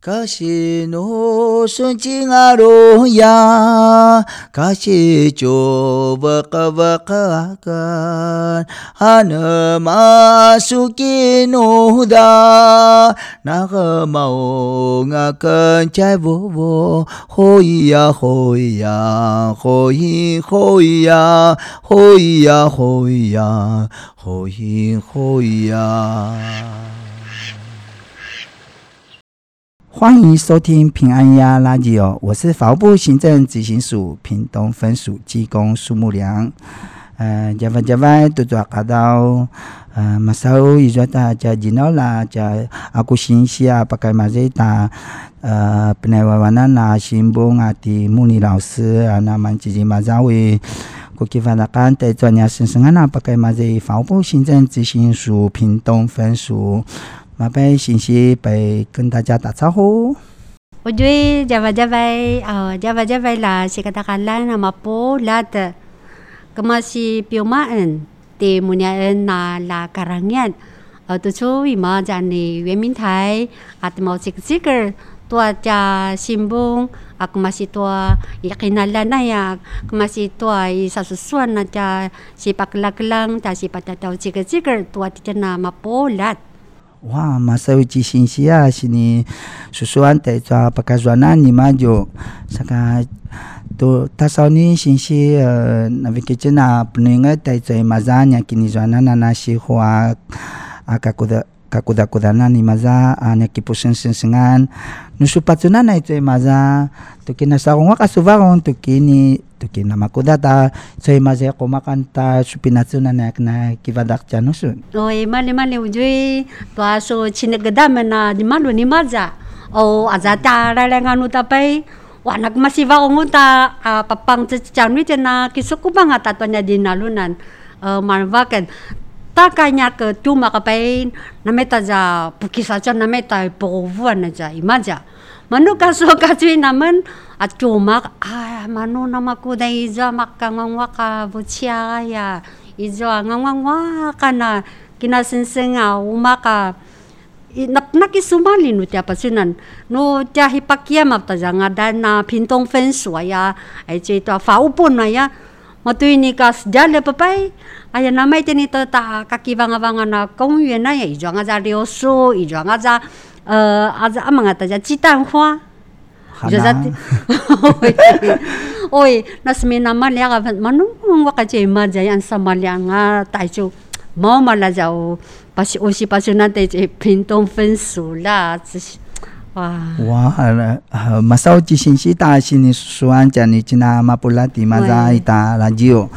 卡西诺顺境阿罗呀，卡西就瓦卡瓦卡卡，哈那玛苏吉诺达，那个玛欧阿肯在沃沃，吼咿呀吼咿呀，吼咿吼咿呀，吼咿呀吼咿呀，吼咿吼咿呀。欢迎收听平安呀垃圾哦，我是法务部行政执行署屏东分署技工苏木良。呃，加外加外都做卡到呃，马上一说大家知道啦，就阿古信息啊，巴盖马瑞达呃，本来娃娃那那新闻啊的穆尼老师啊，那么自己马上为国际发展干的专业先生啊，那巴盖马瑞法务部行政执行署屏东分署。马贝信息贝跟大家打招呼。我觉得加瓦加瓦啊，加瓦加瓦啦，是个大家来那么波拉的，咁么是表马恩，的穆尼恩那拉卡朗人，呃，当初伊嘛在你原民台，啊，的毛这个这个，多加新闻，啊，咁么是多伊可能来那呀，咁么是多伊啥子算那家是 Wah wa masauci sinsia sini. Susuan te ta pakazuanan ni majo. Saka to tasauni sinsi navikichena pninga te ta eh, mazanya kinizuanan na shi huwa akakuda kakuda-kudana ni maza ah, ane kipusensensengan nusupatunana itu e maza tukina tuki kasuvarong tukini tukina makudata so e maza ya komakanta supinatunana yakna kivadarcha nusun o e male male ujui toa so chinegdamena di malu ni maza. O azata ralenganu tapai wanak masiva onguta papang cecanu tena kisukubanga tatanya dinalunan uh, takanya ke tuma kapain nameta ja pukisa cha nameta povuana ja imaja manu kaso kacui namen atuma ah manu nama kuda ija makangwang waka bucia ya ija ngangwang wakana kina sensenga umaka napnak i sumali pasinan no hipakia mapta janga dana pintong fensua ya ai cei tua faupun ya matui ni kas jale papai aya namai tini to ta kakivanga-vanga na kongyuan na ya izo nga za ryosu izo nga za uh, aza amanga ta ja chitanhua Jazati. Oi, nas mina malia ka manu waka che maja yan sa malia nga taichu mau mala jau pasi osi pa si na te je pintong 分数啦，这是。哇哇，呃，马上寄信息打信你说完讲你今那马布拉蒂马在一打垃圾哦，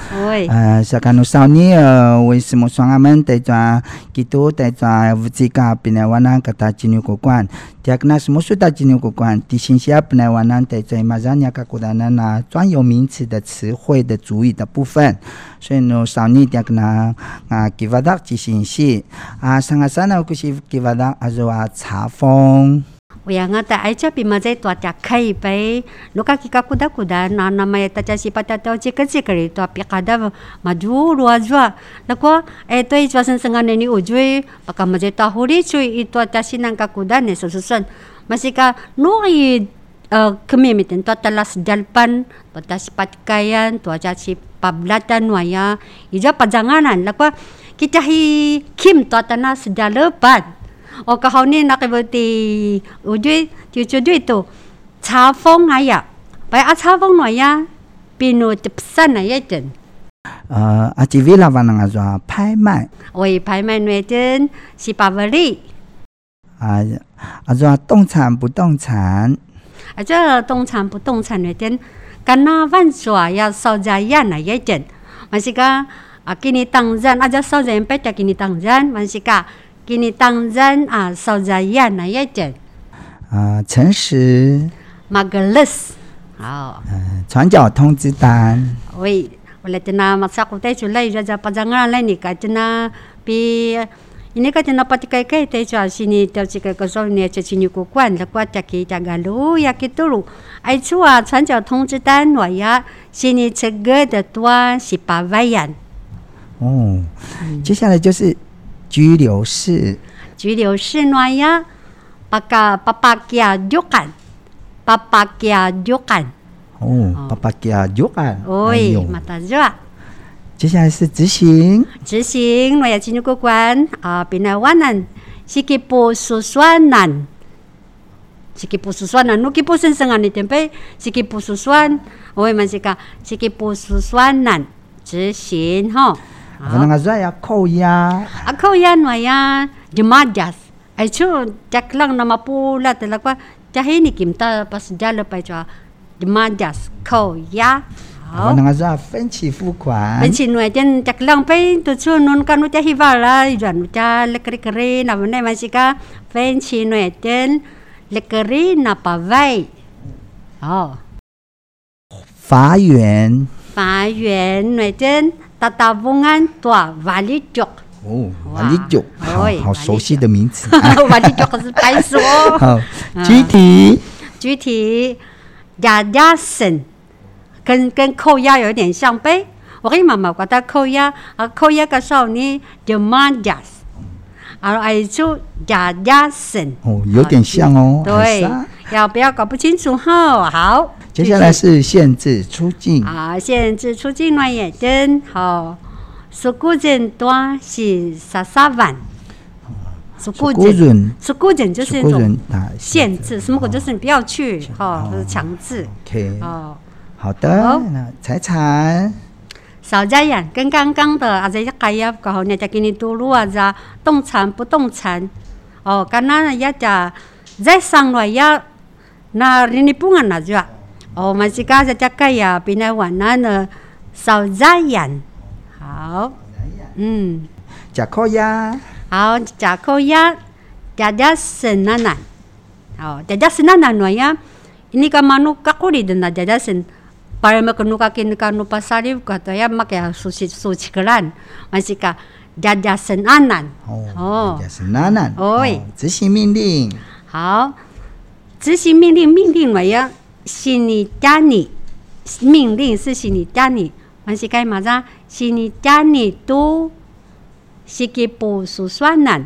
呃，是看到少年呃，为什么双阿门带着基督带着无知噶，本来我那个他进入国关，第二个那什么说他进入国关，第信息啊，本来我那带着马上那个国的那那专有名词的词汇的主语的部分，所以呢，少尼第二个呢啊，给我打寄信不要啊！在爱家边嘛，在大家开一杯。如果几个孤单孤单，那那么大家是把条条这个这个的多别个的嘛，就如啊如啊。如果哎，对，就算是俺那里有罪，把个么在大火里去，一多大些人个孤单的，是不是？嘛是个努力呃，可没没等多得了时间办，把大些把开呀，多加些把不拉的暖呀，一叫把脏啊难。如果给他嘿，肯多得了时间办。我刚好念那个的，我觉就绝对都查封哎呀，把阿查封来呀，比如就不算了一点。呃，阿吉维拉瓦那个说拍卖，我以拍卖那点是巴布里。啊，阿说动产不动产，阿这动产不动产那点，跟那万说要少加一那一点，还是个啊，给你当人，阿这少人别加给你当人，还是个。给你当人啊，少在呀那一点啊，诚实。马格勒斯，好。嗯，传缴通知单。喂，我来听那马萨古带出来，就在巴掌上来，你看听那比，你看听那巴蒂盖盖带出来，是你到这个个时候你就去你过关，了过家去家个路呀，去多路，爱出啊，传缴通知单我呀，是你这个的多是八万元。哦，接下来就是。居留士，居留士哪呀？巴嘎巴巴加肉干，巴巴加肉干。哦，巴巴加肉干。喂，马达热。接下来是执行。执行，我要进入过关啊，边来万难，是给不说算难，是给不说算难，我给不生生啊，你点背？是给不说算，我们是讲是给不说算难，执行哈。可能我要扣押。啊，扣押我呀，就马家。哎，就只lang nama pula talaga. Jahe ni kimta pas jalo pa cho dimajas扣押。好，那个是分期付款。分期内点只lang pe tu chu nun kanu ja hivala ijan ja lekri kri na mana masika 分期内点 lekri na pa vai。哦。法院。法 院内点 tatabungan tua wali jok。哦，瓦力酒，好好熟悉的名词。瓦力酒可是白说。好，具体，具体，雅雅森，跟跟扣押有点像呗。我跟妈妈讲，他扣押啊，扣押个时候呢，就慢押，啊，哎就押押审。哦，有点像哦。对，要不要搞不清楚哈？好，接下来是限制出境。啊，限制出境乱眼灯，好。苏古镇多是十三万，苏古镇，苏古镇就是一种限制，什么？就是你不要去，哈，就是强制。OK，哦，好的。那财产少加人，跟刚刚的啊，这些开业过后，人家给你多录啊，这动产不动产，哦，刚刚也讲在上来要那你不按那就，哦，我们是刚才在开呀，比那晚那呢少加人。好，嗯，假扣呀，好，假扣派马跟奴家跟奴家奴菩萨哩，国太阳马家苏西苏西格兰，马还是个爹升 anan，哦，爹爹升 anan，哦，执行命令，好，执行命令，命令我要心里加你，命令是心里加你，马是该马咋心里加你都，是给不署算了。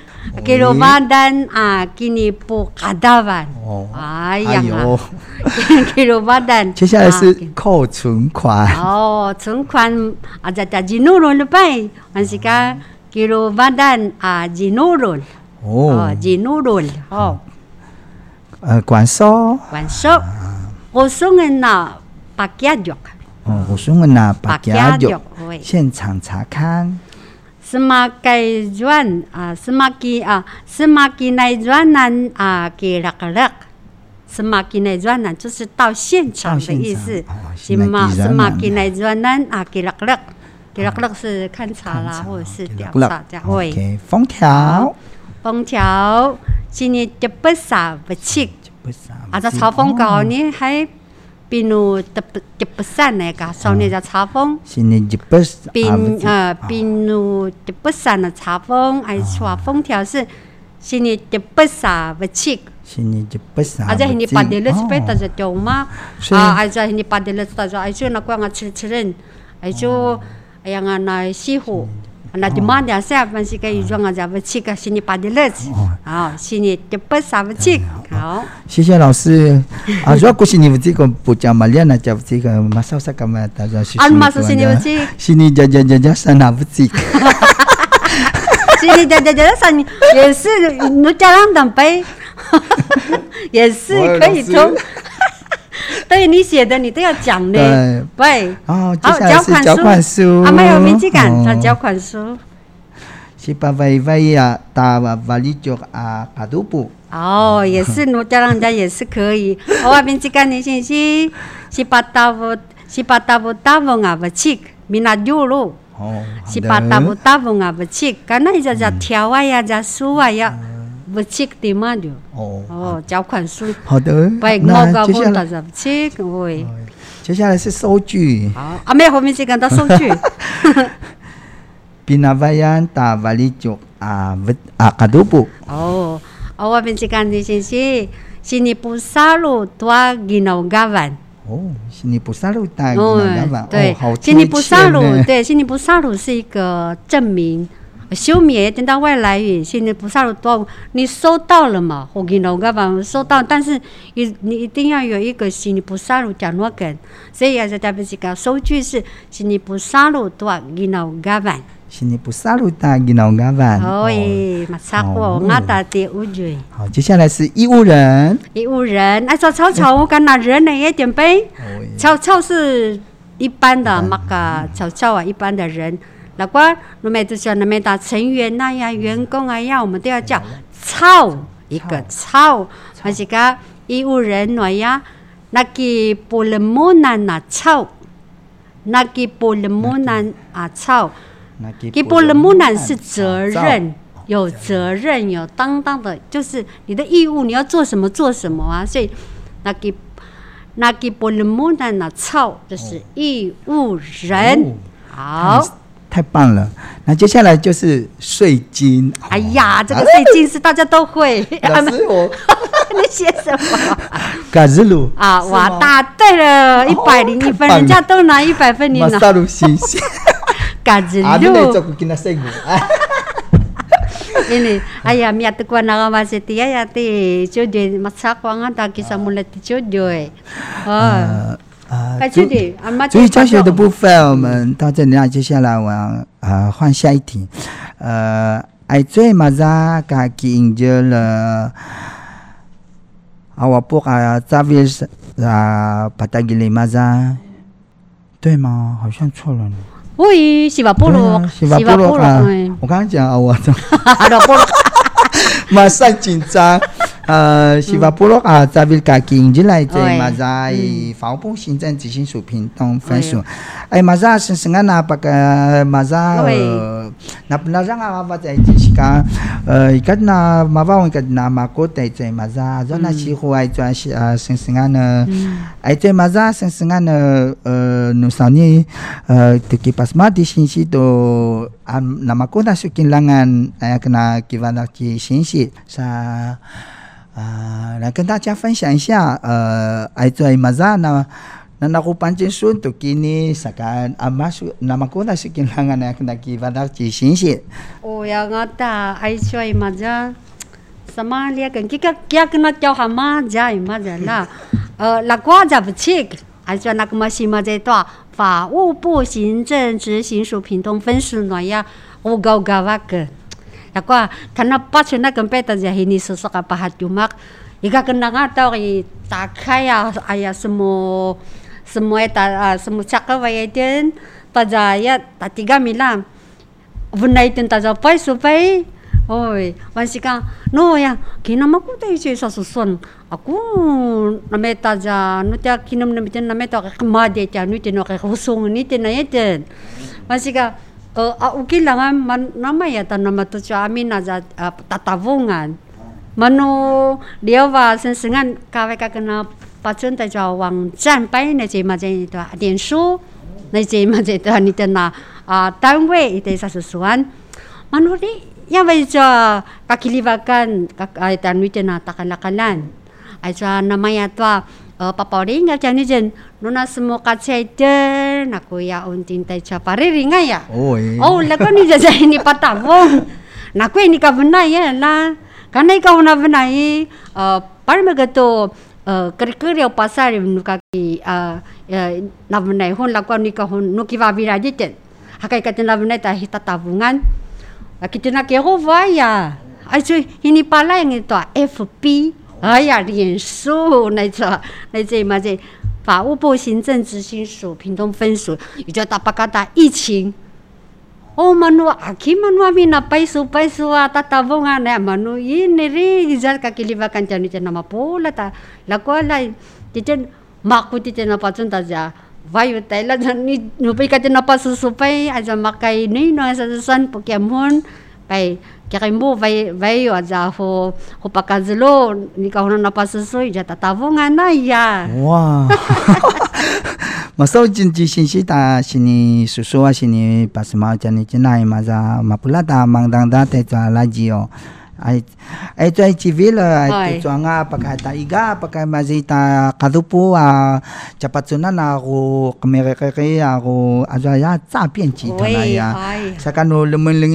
给老板单啊，给你补卡单。哦，哎呀，给老板单。接下来是扣存款。哦，存款啊，在叫金融了呗。我是讲给老板单啊，金融了。哦，金融了。哦。呃，管收。管收。我送人呐，八家脚。哦，我送人呐，八家脚。现场查看。 semakai juan ah semaki ah semakin 来 juanan 啊给了个了，semakin 来 juanan 就是到现场的意思。sema semakin 来 juanan 啊给了个了，给了个了是勘察啦，或者是调查这样。OK，封条，封条，今年就不啥不去，啊这嘲讽高呢还。 比如特别特别山那个，少年在查封。是你特别。比呃，比如特别山的查封，还是说封条是是你特别啥不去？是你特别啥？啊，这是你把的了是被大家叫吗？啊，还是你把的了大家，还是那就慢点些，凡是个预装啊，就不去个，心里把的乐子，好，心里就不啥不去，好。谢谢老师。啊，如果是你们这个不讲嘛，练了就这个马上啥干嘛？他说是。啊，马上是你们去。心里讲讲讲讲啥那不去。心里讲讲讲啥你也是，你家人等呗，也是 可以从。对你写的，你都要讲的，对。哦，好，缴款书。啊，没有名字感，他缴款书。是巴威威啊，大瓦瓦里脚啊，卡杜布。哦，也是，我叫人家也是可以。我名字感你信息，是巴达布，是巴达布达布啊，不切，米那牛肉。哦，是巴达布达布啊，不切，刚才就叫条啊呀，叫书啊呀。不切的嘛，就哦，交款数好的。接下来是收据。好，阿妹后面是讲到收据。Pinabayan talalilo。哦，阿，面是讲的是是，是尼泊萨鲁多吉诺嘎万。哦，是尼泊萨鲁多阿。对，是尼泊萨鲁，对，是尼泊萨鲁是一个证明。修灭等到外来语，现在菩萨的多，你收到了嘛？我给老板讲收到，但是你你一定要有一个悉尼布萨鲁讲诺根，所以也是特别是个收据是悉尼布萨路多给老板。悉尼布萨鲁大给老板。哦耶，马萨过，我打的乌嘴。好，接下来是义务人。义务人，哎，说草草，我跟那人呢一点呗。草草是一般的，那个草草啊，一般的人。那个，那么就像那么的成员那样，员工啊呀，我们都要叫操，一个操。还是个义务人员呀，那个不能莫难那操，那个不能木难啊草。给波勒木南是责任，有责任有担当的，就是你的义务，你要做什么做什么啊。所以那给那给波勒木南那操就是义务人。好，太棒了。那接下来就是税金。哎呀，这个税金是大家都会。老师我，你写什么？嘎日鲁啊，哇，答对了，一百零一分，人家都拿一百分，你拿。马萨鲁西西。嘎子路，因为哎呀，咪 at kuan na ma se tia ya te jodoh masak wang ada kisah mulai ti jodoh 呃呃，注意注意教学的部分，我们到这里啊，接下来我要啊换下一题。呃，爱最嘛咋噶经历了啊，我不啊，咋为是啊，把它给你嘛咋？对吗？好像错了呢。喂，西瓦波罗，西瓦波罗啊！我刚刚讲啊，我怎么 马上紧张？呃，西瓦波罗啊，在维加经济来在马在法务部行政执行署屏东分署。哎，马在是是俺那把个马在，那不那让啊马在就是讲，呃，一个那马把我一个那马过在在马在，然后那西湖爱转是啊是是俺呢，爱在马在是是俺呢，呃，努少年，呃，这个pas ma di sini tu um, nama ko na sukinlangan ay kena kiwana ki sini sa 啊，来跟大家分享一下，呃，爱在马扎那那那个办证书都给你啥个阿妈说，那么过那是跟啷个呢？跟那基本上几新鲜。哦呀，我打爱在马扎，什么咧？跟几个几个那叫蛤蟆在马扎啦，呃，那瓜子不吃，爱在那个嘛西马在多，法务部行政执行署屏东分署那呀，我搞搞那个。yakwa kana pasuna kampeta ini sosaka pahat yumak. Ika kena tau ri takaya aya semu semu eta semu cakka wayaden tajaya tatiga mila. Vunaiten taja pai supai Oi, wasika no ya kinam aku tei cuy sasusun aku name taja nutia kinam name taja name taja kemade taja nutia nokai husung ni tena yeten uh, uki lang man nama ya tan nama tu cha amin na za uh, ah, tatavungan. Mano dia wa sen sengan kena pacen ta cha wang zan pai na je ma je ni to a dian shu na je ma je to ni ta na ah, a tan wei i te sa su suan. Mano ni ya wa cha ka kilivakan ka ai tan ni te na ta kala ya jen nona semua kacai deh aku ya untin tai capari ringa ya oh eh. oh lagu ni jaja ini patavong naku ini ka benar ya lah karena ikaw na benar uh, par magato uh, kerikir yang pasar yang nuka ki uh, uh, na benar hon lagu ni ka hon nuki va vira jiten hakai katin na benar ta hita tabungan kita nak kero ya Ayo ini pala yang itu FB 哎呀，脸书那个那这嘛这 法务部行政执行署屏东分署，也叫大巴嘎达疫情。哦，马努阿基马努阿米那白书白书啊，大大风啊，那马努伊那里伊在卡基里瓦干家里在那么波了 ta，那过来，这这马库这这那巴尊大家，哇哟，带了你你被卡这那巴书书白，kai kerembo vai vai o za ho ho pakazlo ni ka hono na pasoso ja tatavonga na ya. Wow. Masau jin ji shin shi ta shin susuwa shin ni pasma ja ni jinai ma za mapula ta mangdang da te za la ji o Ay, ito ay civil, ay ito nga, pagkataiga, pagka mazita karupu, cepat chapatsuna na ako, kamereke, ako, azaya, ya. chito na ya.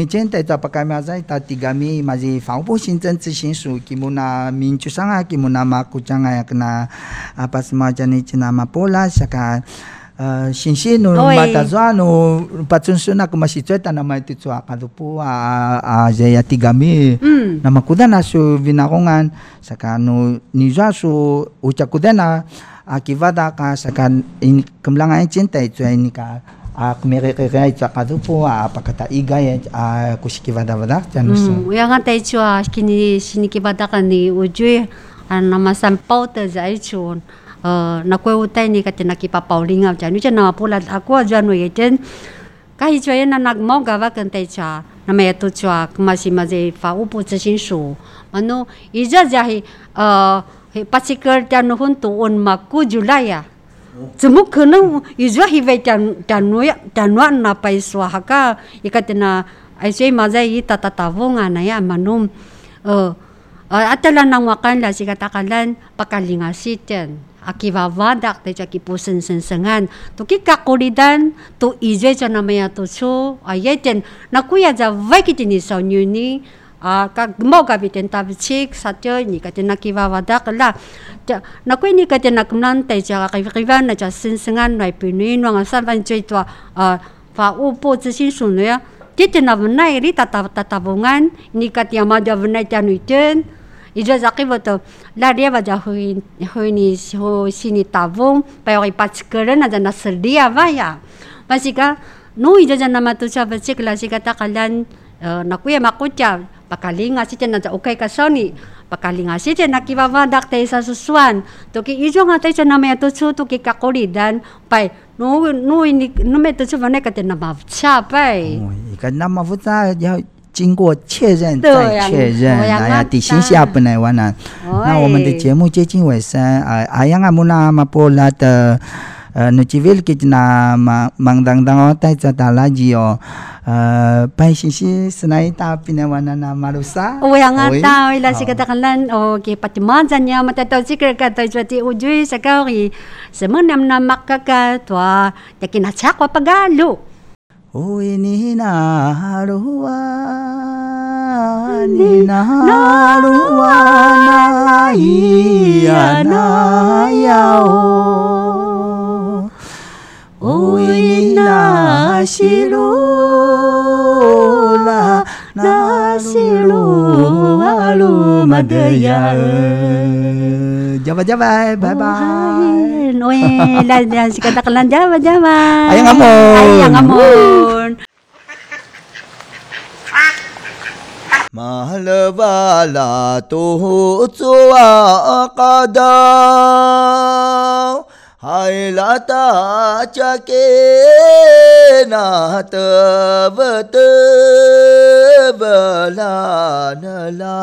cinta itu pakai mazita tiga pagka mazay, tatigami, mazi fangpo shinzen tsin su, kimuna minchu sanga, kimuna makuchanga, yakna, apas majanich na mapola, ya, saka, Ah, uh, sinsin no matazwa no patsunsu na kumasitweta na maititsua kadupu a uh, uh, jaya tigami mm. na makudena su vinakongan saka no nizwa su uca kuda uchakudena akivada ka saka ini kumlangan cinta itu ya ini ka ak merikira itu kadupu apa kata iga ya aku si vada janusu ya mm. uyangan ta itu a kini sinikivada ka ni ujui a namasan pauta za itu an nama sampau te zai chun uh, na kwe utai ni kati nakipapaulingaw dyan. Ito na mapulat ako dyan uy iten. Kahit chua yan na nagmaw gawa kan tayo chua na may ito chua kumasi mazi fa upo sa sinsu. Ano, ija jahi uh, pasikar dyan hun tuon maku julaya. 怎么可能？有时候以为讲讲乱讲乱那白说哈个，一个的呢，哎，所以嘛在一打打打风啊那样嘛弄，呃呃，阿德兰nang wakan lah si katakalan akivavandak teja kipu pusen sen sengan. To tu kolidan to ije jana mea to cho a yeten na kuya ja vakitini so nyuni a ka gmo ka biten tab chik satyo ni ka tena kivavandak la. Na kuya ni ka tena kumnan teja ka kivan na ja sen sengan nai pinui no nga san ban choi to a fa upo zi sin su ri tata-tatabungan. bungan ni kat yamada Ija zaqivoto la hui hui ni hu sini tavung payori patskeren ada nasel dia vaya. Masika nu ija jana matusa bacik la sika takalan e, nakuya e makucha pakalinga si jana ja ukai kasoni pakalinga si jana kiwavadak te isa susuan toki ijo nga te jana me tusu toki kakuri dan pai nu nu ini nu me tusu kate te namavcha pai. Ikan namavcha ya 经过确认对再呀确认，我呀哎呀，那底薪下本来完了。那我们的哎节目接近尾声啊，阿 yang amuna mapola 的呃 nu civil kita na ma mangdang dang o tai cha ta la ji o uh, pai si si senai ta pinawana na marusa O yang nga Oi. tao ila si Oh. katakalan o ki patimajan niya matataw si kata jwati ujui sa kawi semenam na makaka twa yakinatsak wa pagalo Oi ni na harua ni na harua na ia na yao Oi ni na shirula na shiru alu madaya Java Java, bye bye. Oh, lan oh, iya, iya, iya. si katakan Java Java. Ayang amon. Ayang amon. Mahalvala tuhu tsua Hai Hailata chake na tavata balanala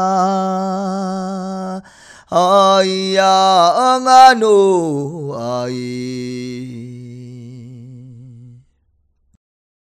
哎呀，阿奴，哎。